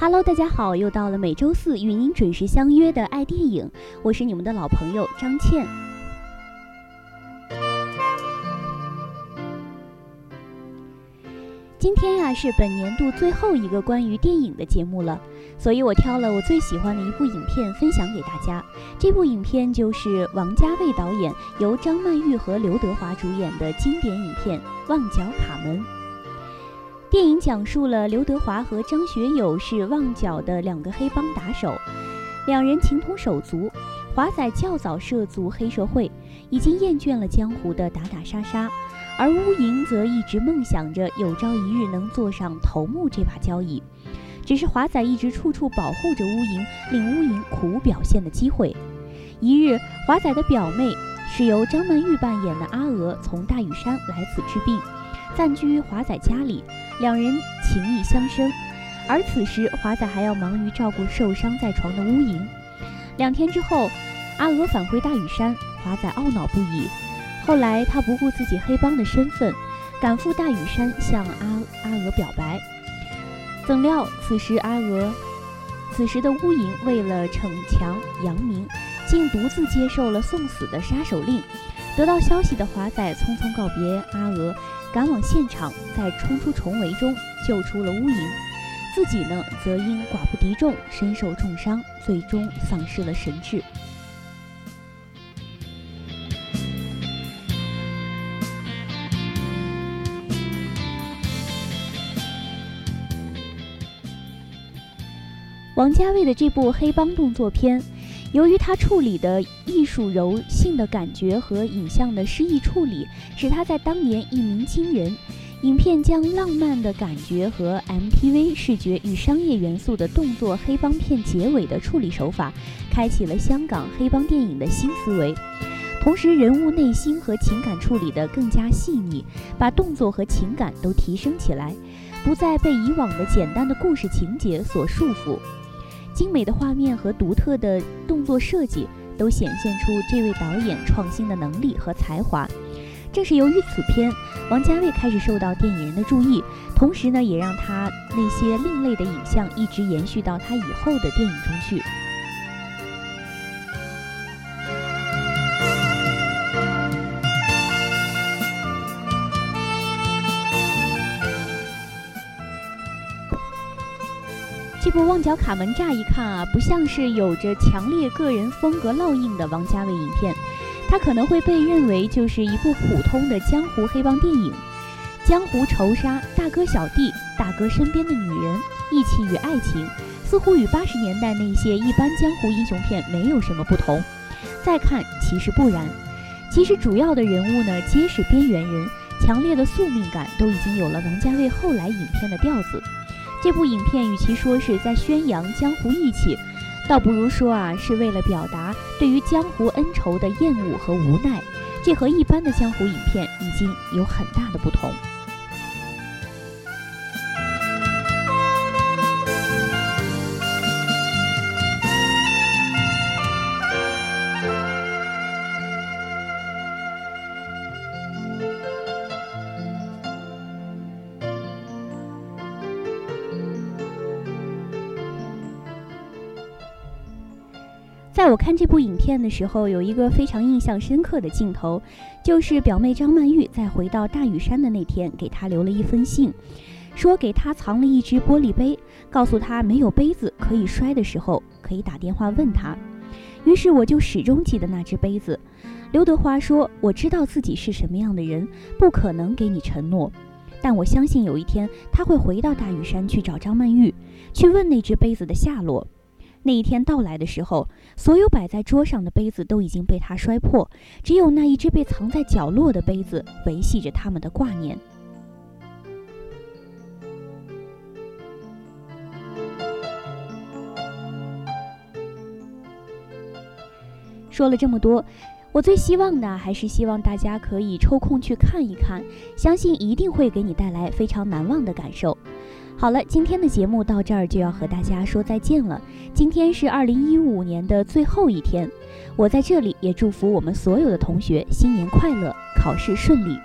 Hello，大家好，又到了每周四与您准时相约的爱电影，我是你们的老朋友张倩。今天呀是本年度最后一个关于电影的节目了，所以我挑了我最喜欢的一部影片分享给大家。这部影片就是王家卫导演、由张曼玉和刘德华主演的经典影片《旺角卡门》。电影讲述了刘德华和张学友是旺角的两个黑帮打手，两人情同手足。华仔较早涉足黑社会，已经厌倦了江湖的打打杀杀。而乌蝇则一直梦想着有朝一日能坐上头目这把交椅，只是华仔一直处处保护着乌蝇，令乌蝇苦无表现的机会。一日，华仔的表妹是由张曼玉扮演的阿娥从大屿山来此治病，暂居华仔家里，两人情意相生。而此时，华仔还要忙于照顾受伤在床的乌蝇。两天之后，阿娥返回大屿山，华仔懊恼不已。后来，他不顾自己黑帮的身份，赶赴大屿山向阿阿娥表白。怎料此时阿娥，此时的乌蝇为了逞强扬名，竟独自接受了送死的杀手令。得到消息的华仔匆匆告别阿娥，赶往现场，在冲出重围中救出了乌蝇，自己呢则因寡不敌众，身受重伤，最终丧失了神智。王家卫的这部黑帮动作片，由于他处理的艺术柔性的感觉和影像的诗意处理，使他在当年一鸣惊人。影片将浪漫的感觉和 MTV 视觉与商业元素的动作黑帮片结尾的处理手法，开启了香港黑帮电影的新思维。同时，人物内心和情感处理得更加细腻，把动作和情感都提升起来，不再被以往的简单的故事情节所束缚。精美的画面和独特的动作设计，都显现出这位导演创新的能力和才华。正是由于此片，王家卫开始受到电影人的注意，同时呢，也让他那些另类的影像一直延续到他以后的电影中去。这部《旺角卡门》乍一看啊，不像是有着强烈个人风格烙印的王家卫影片，它可能会被认为就是一部普通的江湖黑帮电影。江湖仇杀、大哥小弟、大哥身边的女人、义气与爱情，似乎与八十年代那些一般江湖英雄片没有什么不同。再看，其实不然。其实主要的人物呢，皆是边缘人，强烈的宿命感都已经有了王家卫后来影片的调子。这部影片与其说是在宣扬江湖义气，倒不如说啊是为了表达对于江湖恩仇的厌恶和无奈。这和一般的江湖影片已经有很大的不同。在我看这部影片的时候，有一个非常印象深刻的镜头，就是表妹张曼玉在回到大屿山的那天，给他留了一封信，说给他藏了一只玻璃杯，告诉他没有杯子可以摔的时候，可以打电话问他。于是我就始终记得那只杯子。刘德华说：“我知道自己是什么样的人，不可能给你承诺，但我相信有一天他会回到大屿山去找张曼玉，去问那只杯子的下落。”那一天到来的时候所有摆在桌上的杯子都已经被他摔破只有那一只被藏在角落的杯子维系着他们的挂念。说了这么多我最希望的还是希望大家可以抽空去看一看相信一定会给你带来非常难忘的感受。好了，今天的节目到这儿就要和大家说再见了。今天是二零一五年的最后一天，我在这里也祝福我们所有的同学新年快乐，考试顺利。